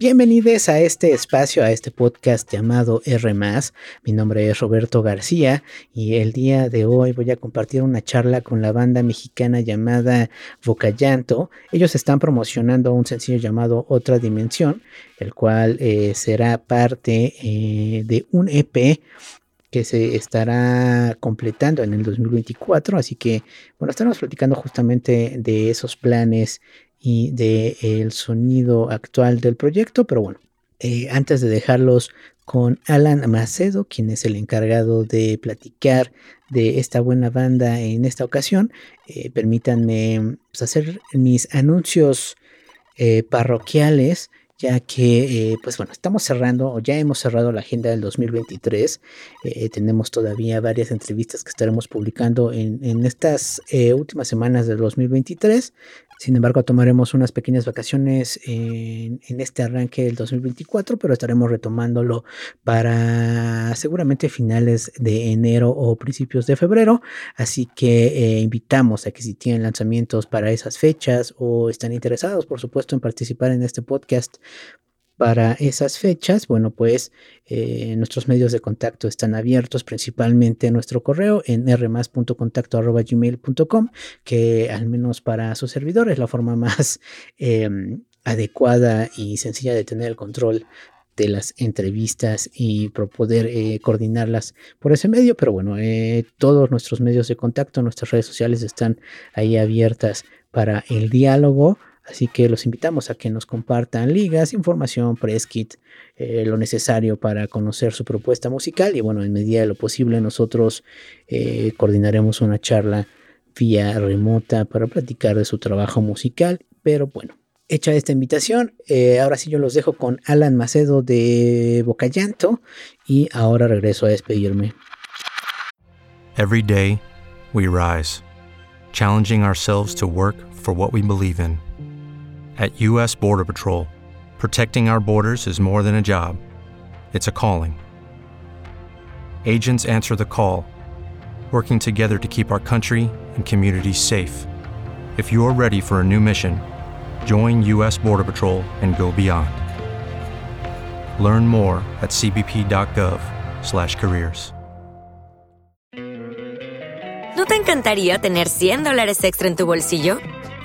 Bienvenidos a este espacio, a este podcast llamado R. Mi nombre es Roberto García y el día de hoy voy a compartir una charla con la banda mexicana llamada Vocallanto. Ellos están promocionando un sencillo llamado Otra Dimensión, el cual eh, será parte eh, de un EP que se estará completando en el 2024. Así que, bueno, estaremos platicando justamente de esos planes y del el sonido actual del proyecto, pero bueno, eh, antes de dejarlos con Alan Macedo, quien es el encargado de platicar de esta buena banda en esta ocasión, eh, permítanme pues, hacer mis anuncios eh, parroquiales ya que, pues bueno, estamos cerrando, o ya hemos cerrado la agenda del 2023. tenemos todavía varias entrevistas que estaremos publicando en, en estas últimas semanas del 2023. Sin embargo, tomaremos unas pequeñas vacaciones en, este arranque del 2024, pero estaremos retomándolo para seguramente finales de enero o principios de febrero. Así que eh, invitamos a que si tienen lanzamientos para esas fechas o están interesados, por supuesto, en participar en este podcast, para esas fechas, bueno, pues eh, nuestros medios de contacto están abiertos, principalmente nuestro correo en rmas.contacto.gmail.com, que al menos para su servidor es la forma más em, adecuada y sencilla de tener el control de las entrevistas y poder eh, coordinarlas por ese medio. Pero bueno, eh, todos nuestros medios de contacto, nuestras redes sociales están ahí abiertas para el diálogo. Así que los invitamos a que nos compartan ligas, información, press kit, eh, lo necesario para conocer su propuesta musical. Y bueno, en medida de lo posible, nosotros eh, coordinaremos una charla vía remota para platicar de su trabajo musical. Pero bueno, hecha esta invitación, eh, ahora sí yo los dejo con Alan Macedo de Bocallanto. Y ahora regreso a despedirme. Every day, we rise, challenging ourselves to work for what we believe in. At U.S. Border Patrol, protecting our borders is more than a job, it's a calling. Agents answer the call, working together to keep our country and communities safe. If you're ready for a new mission, join U.S. Border Patrol and go beyond. Learn more at cbp.gov/careers. ¿No te encantaría tener 100 dólares extra en tu bolsillo?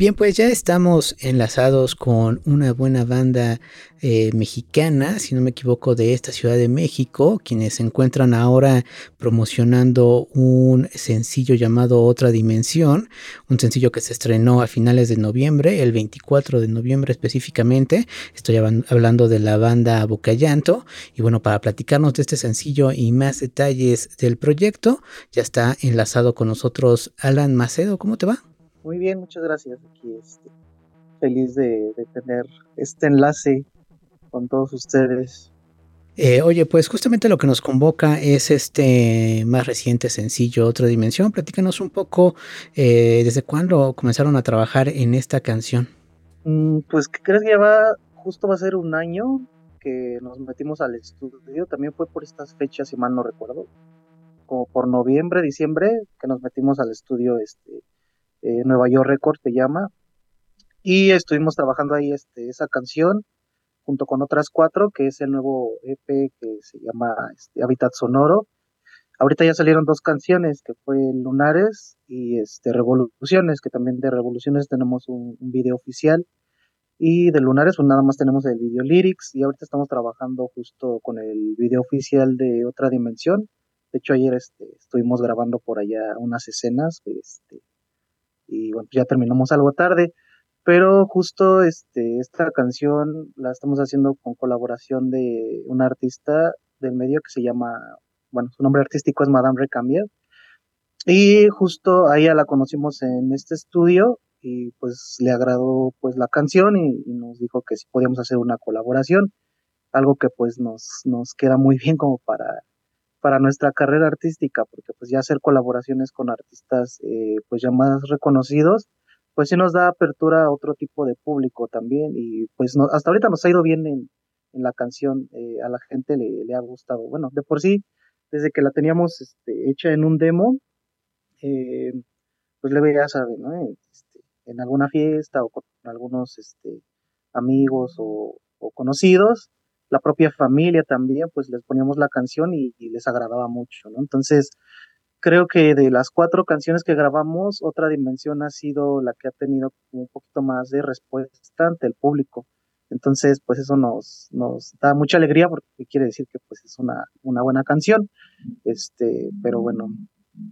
Bien, pues ya estamos enlazados con una buena banda eh, mexicana, si no me equivoco, de esta Ciudad de México, quienes se encuentran ahora promocionando un sencillo llamado Otra Dimensión, un sencillo que se estrenó a finales de noviembre, el 24 de noviembre específicamente. Estoy hablando de la banda Bocayanto. Y bueno, para platicarnos de este sencillo y más detalles del proyecto, ya está enlazado con nosotros Alan Macedo. ¿Cómo te va? Muy bien, muchas gracias. Aquí este, feliz de, tener este enlace con todos ustedes. Eh, oye, pues justamente lo que nos convoca es este más reciente sencillo, Otra Dimensión. Platícanos un poco eh, desde cuándo comenzaron a trabajar en esta canción. Mm, pues que crees que ya va, justo va a ser un año que nos metimos al estudio. También fue por estas fechas, si mal no recuerdo. Como por noviembre, diciembre, que nos metimos al estudio este, eh, Nueva York Record se llama, y estuvimos trabajando ahí este, esa canción junto con otras cuatro, que es el nuevo EP que se llama este, Hábitat Sonoro. Ahorita ya salieron dos canciones, que fue Lunares y este, Revoluciones, que también de Revoluciones tenemos un, video oficial. Y de Lunares, pues nada más tenemos el video lyrics. Y ahorita estamos trabajando justo con el video oficial de Otra Dimensión. De hecho, ayer este, estuvimos grabando por allá unas escenas este, y bueno, ya terminamos algo tarde, pero justo este, esta canción la estamos haciendo con colaboración de un artista del medio que se llama, bueno, su nombre artístico es Madame Recamier, y justo ahí la conocimos en este estudio y pues le agradó pues la canción y, y, nos dijo que si podíamos hacer una colaboración, algo que pues nos, nos queda muy bien como para para nuestra carrera artística, porque pues ya hacer colaboraciones con artistas eh, pues ya más reconocidos, pues sí nos da apertura a otro tipo de público también y pues no, hasta ahorita nos ha ido bien en, en la canción, eh, a la gente le, ha gustado. Bueno, de por sí, desde que la teníamos este, hecha en un demo, eh, pues le veía, sabe, ¿no? Este, en alguna fiesta o con algunos este, amigos o conocidos, la propia familia también, pues les poníamos la canción y, les agradaba mucho, ¿no? Entonces, creo que de las cuatro canciones que grabamos, otra dimensión ha sido la que ha tenido un poquito más de respuesta ante el público. Entonces, pues eso nos, nos da mucha alegría porque quiere decir que pues es una, una buena canción. Este, pero bueno,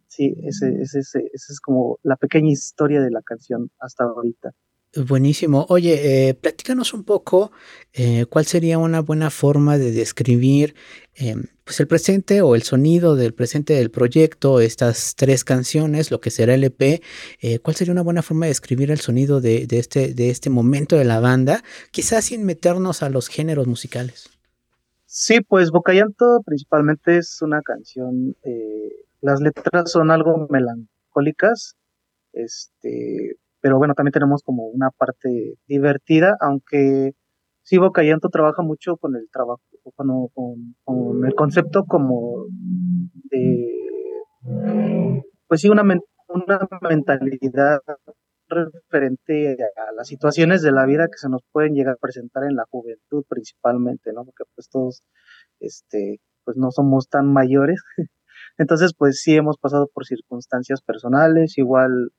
sí, ese, ese, ese, es como la pequeña historia de la canción hasta ahorita. Buenísimo. Oye, eh, platícanos un poco eh, cuál sería una buena forma de describir eh, pues el presente o el sonido del presente del proyecto, estas tres canciones, lo que será el EP. Eh, ¿Cuál sería una buena forma de describir el sonido de, este, de este momento de la banda? Quizás sin meternos a los géneros musicales. Sí, pues Bocayanto principalmente es una canción, las letras son algo melancólicas, este, pero bueno, también tenemos como una parte divertida, aunque sí Boca trabaja mucho con el trabajo, con, con, el concepto como de, pues sí, una, una mentalidad referente a las situaciones de la vida que se nos pueden llegar a presentar en la juventud principalmente, ¿no? Porque pues todos, este, pues no somos tan mayores. Entonces, pues sí hemos pasado por circunstancias personales, igual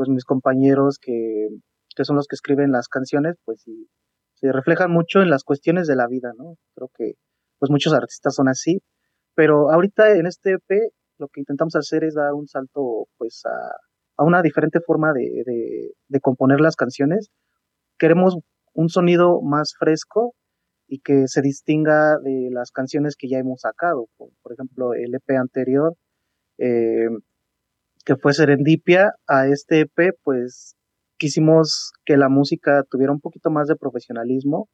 pues mis compañeros que, que son los que escriben las canciones, pues sí, se reflejan mucho en las cuestiones de la vida, ¿no? Creo que pues muchos artistas son así, pero ahorita en este EP lo que intentamos hacer es dar un salto pues a, a una diferente forma de, de, de, componer las canciones. Queremos un sonido más fresco y que se distinga de las canciones que ya hemos sacado. Por, por ejemplo, el EP anterior eh, que fue Serendipia, a este EP, pues quisimos que la música tuviera un poquito más de profesionalismo,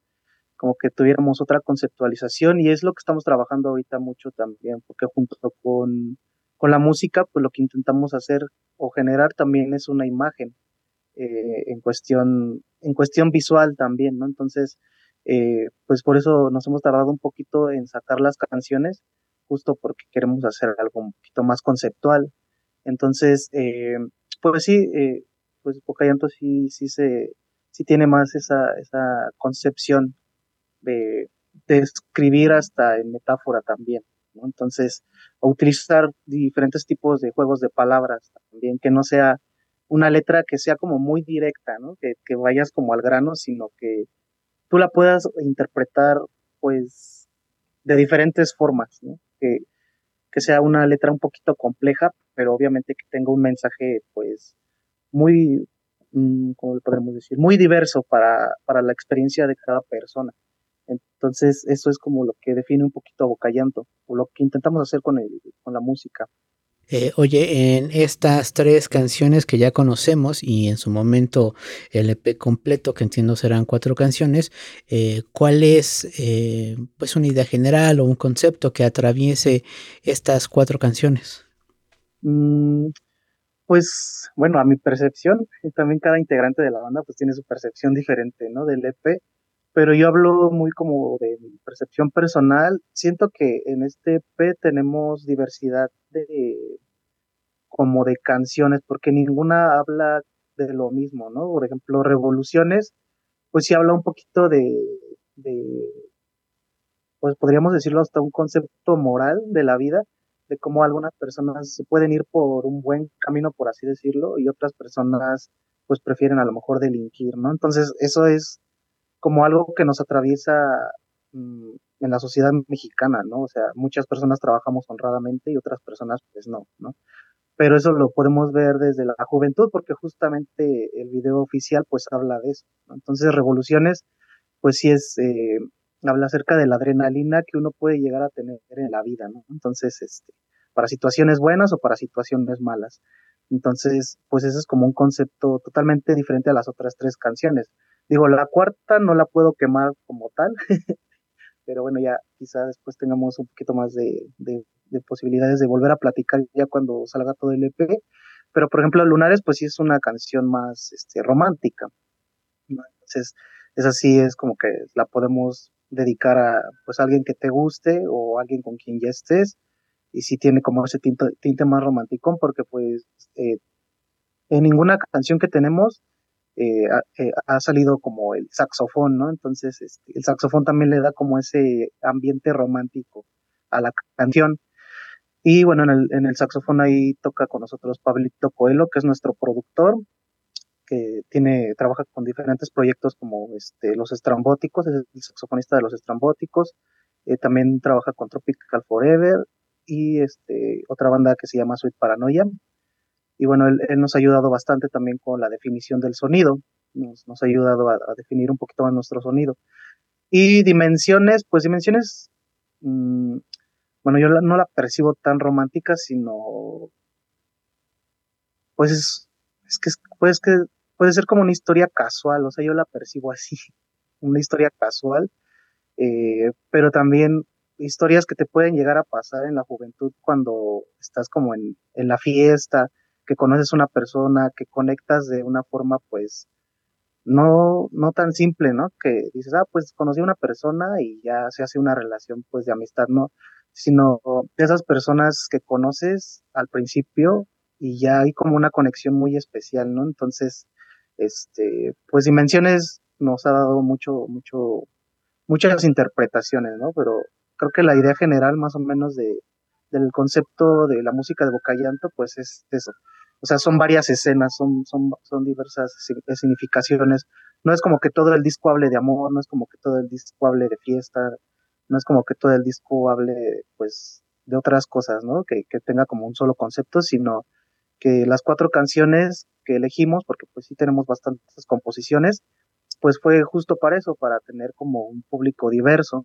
como que tuviéramos otra conceptualización y es lo que estamos trabajando ahorita mucho también, porque junto con, con la música, pues lo que intentamos hacer o generar también es una imagen eh, en cuestión en cuestión visual también, ¿no? Entonces, eh, pues por eso nos hemos tardado un poquito en sacar las canciones, justo porque queremos hacer algo un poquito más conceptual entonces, eh, pues sí, eh, pues Pocayanto sí, sí, se, sí tiene más esa, esa concepción de, de escribir hasta en metáfora también. ¿no? Entonces, utilizar diferentes tipos de juegos de palabras también, que no sea una letra que sea como muy directa, ¿no? Que, que vayas como al grano, sino que tú la puedas interpretar, pues, de diferentes formas, ¿no? Que sea una letra un poquito compleja, pero obviamente que tenga un mensaje, pues, muy, mm, ¿cómo podemos decir? Muy diverso para, para la experiencia de cada persona. Entonces, eso es como lo que define un poquito a Bocallanto, o lo que intentamos hacer con, el, con la música. Eh, oye, en estas tres canciones que ya conocemos y en su momento el EP completo, que entiendo serán cuatro canciones, eh, ¿cuál es eh, pues una idea general o un concepto que atraviese estas cuatro canciones? Mm, pues bueno, a mi percepción, también cada integrante de la banda pues tiene su percepción diferente, ¿no? Del EP, pero yo hablo muy como de mi percepción personal. Siento que en este EP tenemos diversidad de como de canciones, porque ninguna habla de lo mismo, ¿no? Por ejemplo, Revoluciones, pues sí habla un poquito de, de pues podríamos decirlo hasta un concepto moral de la vida, de cómo algunas personas se pueden ir por un buen camino, por así decirlo, y otras personas pues prefieren a lo mejor delinquir, ¿no? Entonces, eso es como algo que nos atraviesa mm, en la sociedad mexicana, ¿no? O sea, muchas personas trabajamos honradamente y otras personas pues no, ¿no? Pero eso lo podemos ver desde la juventud porque justamente el video oficial pues habla de eso, ¿no? Entonces, Revoluciones pues sí es, eh, habla acerca de la adrenalina que uno puede llegar a tener en la vida, ¿no? Entonces, este, para situaciones buenas o para situaciones malas. Entonces, pues ese es como un concepto totalmente diferente a las otras tres canciones. Digo, la cuarta no la puedo quemar como tal, pero bueno, ya quizá después tengamos un poquito más de, de, posibilidades de volver a platicar ya cuando salga todo el EP. Pero por ejemplo, Lunares, pues sí es una canción más este, romántica. Entonces, esa sí es como que la podemos dedicar a pues alguien que te guste o alguien con quien ya estés. Y sí tiene como ese tinte, tinte más romántico, porque pues eh, en ninguna canción que tenemos eh, eh, ha, salido como el saxofón, ¿no? Entonces, este, el saxofón también le da como ese ambiente romántico a la canción. Y bueno, en el, en el saxofón ahí toca con nosotros Pablito Coelho, que es nuestro productor, que tiene, trabaja con diferentes proyectos como este, Los Estrambóticos, es el saxofonista de Los Estrambóticos, eh, también trabaja con Tropical Forever y este, otra banda que se llama Sweet Paranoia, y bueno, él, nos ha ayudado bastante también con la definición del sonido, nos, nos ha ayudado a, definir un poquito más nuestro sonido. Y dimensiones, pues dimensiones, mmm, bueno, yo no la percibo tan romántica, sino, pues es, es que, pues que puede ser como una historia casual, o sea, yo la percibo así, una historia casual, eh, pero también historias que te pueden llegar a pasar en la juventud cuando estás como en, en la fiesta, que conoces una persona, que conectas de una forma pues no, no tan simple, ¿no? Que dices, ah, pues conocí a una persona y ya se hace una relación pues de amistad, ¿no? Sino de esas personas que conoces al principio y ya hay como una conexión muy especial, ¿no? Entonces, este, pues Dimensiones nos ha dado mucho, mucho, muchas interpretaciones, ¿no? Pero creo que la idea general más o menos de, del concepto de la música de Bocallanto, pues es eso, o sea, son varias escenas, son, son, son diversas significaciones. No es como que todo el disco hable de amor, no es como que todo el disco hable de fiesta, no es como que todo el disco hable, pues, de otras cosas, ¿no? Que, que tenga como un solo concepto, sino que las cuatro canciones que elegimos, porque pues sí tenemos bastantes composiciones, pues fue justo para eso, para tener como un público diverso.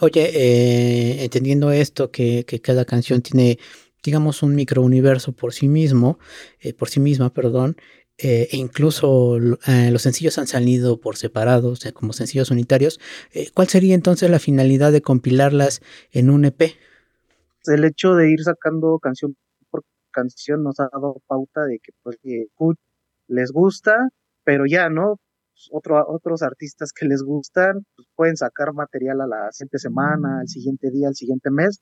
Oye, eh, entendiendo esto, que, que cada canción tiene, digamos, un microuniverso por sí mismo, eh, por sí misma, perdón, eh, e incluso eh, los sencillos han salido por separado, o sea, como sencillos unitarios. ¿Cuál sería entonces la finalidad de compilarlas en un EP? El hecho de ir sacando canción por canción nos ha dado pauta de que pues les gusta, pero ya, ¿no? Otro, otros artistas que les gustan pues pueden sacar material a la siguiente semana, al siguiente día, al siguiente mes,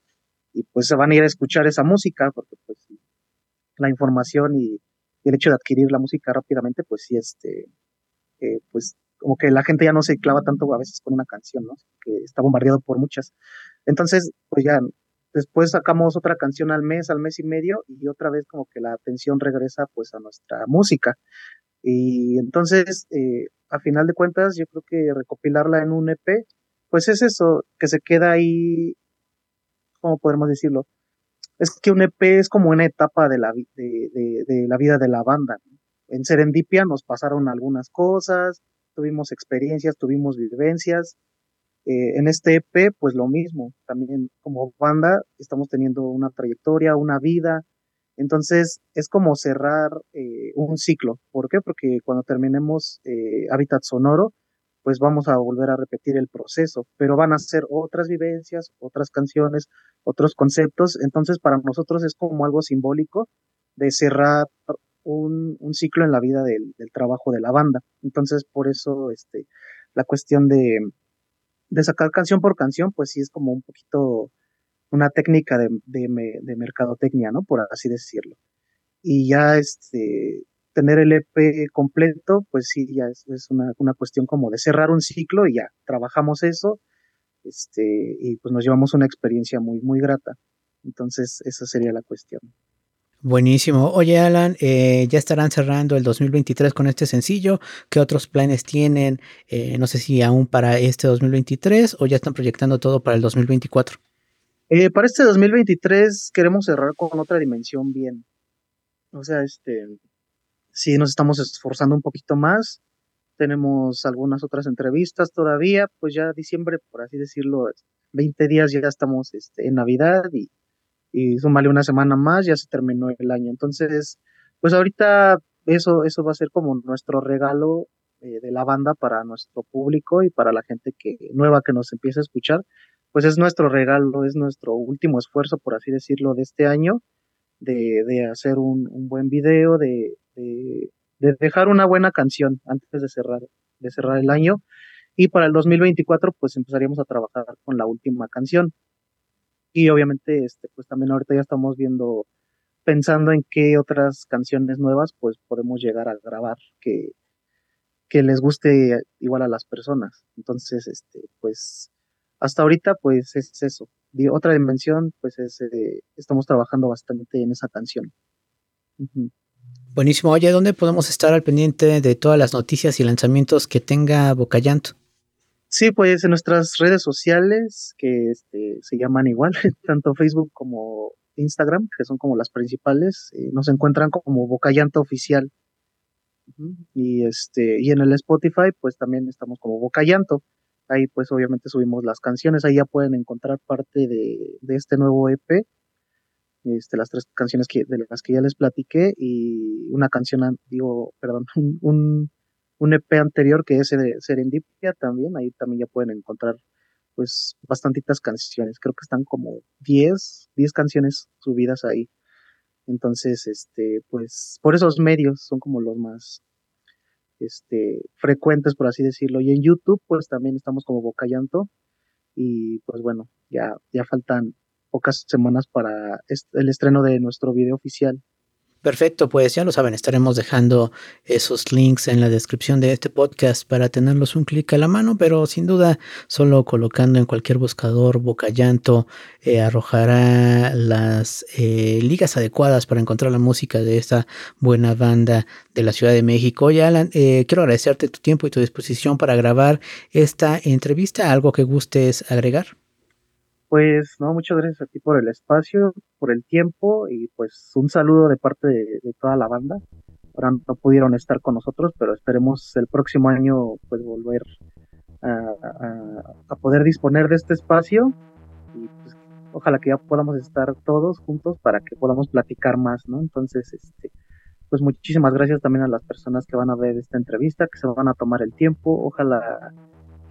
y pues se van a ir a escuchar esa música, porque pues la información y, y el hecho de adquirir la música rápidamente, pues sí, este, eh, pues como que la gente ya no se clava tanto a veces con una canción, ¿no? Que está bombardeado por muchas. Entonces, pues ya, después sacamos otra canción al mes, al mes y medio, y otra vez como que la atención regresa pues a nuestra música. Y entonces, eh, a final de cuentas, yo creo que recopilarla en un EP, pues es eso, que se queda ahí, ¿cómo podemos decirlo? es que un EP es como una etapa de la, de, de, la vida de la banda. En Serendipia nos pasaron algunas cosas, tuvimos experiencias, tuvimos vivencias. Eh, en este EP, pues lo mismo, también como banda estamos teniendo una trayectoria, una vida. Entonces es como cerrar eh, un ciclo. ¿Por qué? Porque cuando terminemos eh, Hábitat Sonoro, pues vamos a volver a repetir el proceso, pero van a ser otras vivencias, otras canciones, otros conceptos, entonces para nosotros es como algo simbólico de cerrar un, ciclo en la vida del, del, trabajo de la banda. Entonces por eso este, la cuestión de, de sacar canción por canción, pues sí es como un poquito una técnica de, de, de mercadotecnia, ¿no? Por así decirlo. Y ya este, tener el EP completo, pues sí, ya es, es una, una, cuestión como de cerrar un ciclo y ya trabajamos eso, este, y pues nos llevamos una experiencia muy, muy grata. Entonces, esa sería la cuestión. Buenísimo. Oye, Alan, eh, ya estarán cerrando el 2023 con este sencillo. ¿Qué otros planes tienen? Eh, no sé si aún para este 2023 o ya están proyectando todo para el 2024. Eh, para este 2023 queremos cerrar con otra dimensión bien. O sea, este, sí nos estamos esforzando un poquito más. Tenemos algunas otras entrevistas todavía, pues ya diciembre, por así decirlo, 20 días ya estamos este, en Navidad y, y una semana más, ya se terminó el año. Entonces, pues ahorita eso, eso va a ser como nuestro regalo eh, de la banda para nuestro público y para la gente que nueva que nos empieza a escuchar. Pues es nuestro regalo, es nuestro último esfuerzo, por así decirlo, de este año, de, de hacer un, un buen video, de, de, de, dejar una buena canción antes de cerrar, de cerrar el año. Y para el 2024, pues empezaríamos a trabajar con la última canción. Y obviamente, este, pues también ahorita ya estamos viendo, pensando en qué otras canciones nuevas, pues podemos llegar a grabar que, que les guste igual a las personas. Entonces, este, pues, hasta ahorita, pues es eso. De otra dimensión, pues es, eh, estamos trabajando bastante en esa canción. Uh -huh. Buenísimo. Oye, ¿dónde podemos estar al pendiente de todas las noticias y lanzamientos que tenga Bocayanto? Sí, pues en nuestras redes sociales, que este, se llaman igual, tanto Facebook como Instagram, que son como las principales, eh, nos encuentran como Bocayanto Oficial. Uh -huh. Y este, y en el Spotify, pues también estamos como Bocayanto. Ahí pues obviamente subimos las canciones, ahí ya pueden encontrar parte de, de este nuevo EP este, las tres canciones que, de las que ya les platiqué y una canción, digo, perdón, un, un EP anterior que es Serendipia también, ahí también ya pueden encontrar pues bastantitas canciones, creo que están como 10, 10 canciones subidas ahí. Entonces, este, pues por esos medios son como los más este, frecuentes, por así decirlo. Y en YouTube, pues también estamos como Bocayanto. y pues bueno, ya, ya faltan pocas semanas para el estreno de nuestro video oficial. Perfecto, pues ya lo saben, estaremos dejando esos links en la descripción de este podcast para tenerlos un clic a la mano, pero sin duda solo colocando en cualquier buscador Boca Llanto eh, arrojará las eh, ligas adecuadas para encontrar la música de esta buena banda de la Ciudad de México. Y Alan, eh, quiero agradecerte tu tiempo y tu disposición para grabar esta entrevista. ¿Algo que gustes agregar? Pues no, muchas gracias a ti por el espacio, por el tiempo y pues un saludo de parte de, toda la banda. Ahora no pudieron estar con nosotros, pero esperemos el próximo año pues volver a, poder disponer de este espacio y pues ojalá que ya podamos estar todos juntos para que podamos platicar más, ¿no? Entonces, este, pues muchísimas gracias también a las personas que van a ver esta entrevista, que se van a tomar el tiempo, ojalá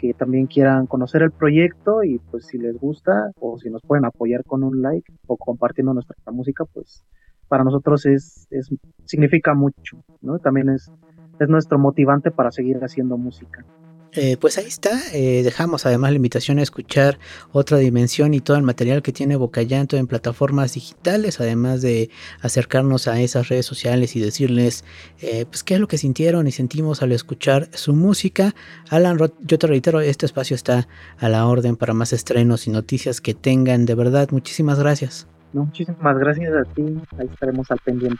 que también quieran conocer el proyecto y pues si les gusta o si nos pueden apoyar con un like o compartiendo nuestra música, pues para nosotros es, es significa mucho, ¿no? También es, es nuestro motivante para seguir haciendo música. Eh, pues ahí está, eh, dejamos además la invitación a escuchar otra dimensión y todo el material que tiene Bocallanto en plataformas digitales, además de acercarnos a esas redes sociales y decirles eh, pues qué es lo que sintieron y sentimos al escuchar su música. Alan yo te reitero, este espacio está a la orden para más estrenos y noticias que tengan, de verdad, muchísimas gracias. muchísimas gracias a ti, ahí estaremos al pendiente.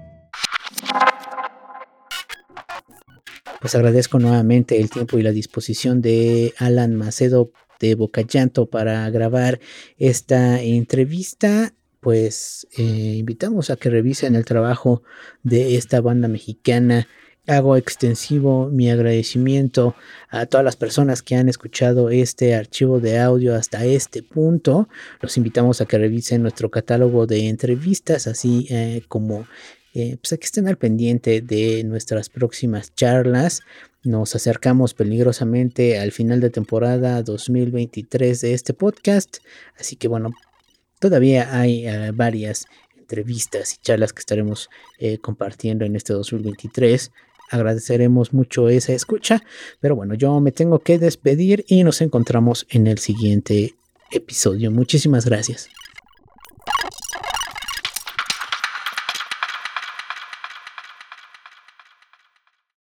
Pues agradezco nuevamente el tiempo y la disposición de Alan Macedo de Boca Llanto para grabar esta entrevista pues eh, invitamos a que revisen el trabajo de esta banda mexicana. Hago extensivo mi agradecimiento a todas las personas que han escuchado este archivo de audio hasta este punto. Los invitamos a que revisen nuestro catálogo de entrevistas, así eh, como eh, pues a que estén al pendiente de nuestras próximas charlas. Nos acercamos peligrosamente al final de temporada 2023 de este podcast. Así que bueno, Todavía hay eh, varias entrevistas y charlas que estaremos eh, compartiendo en este 2023. Agradeceremos mucho esa escucha, pero bueno, yo me tengo que despedir y nos encontramos en el siguiente episodio. Muchísimas gracias.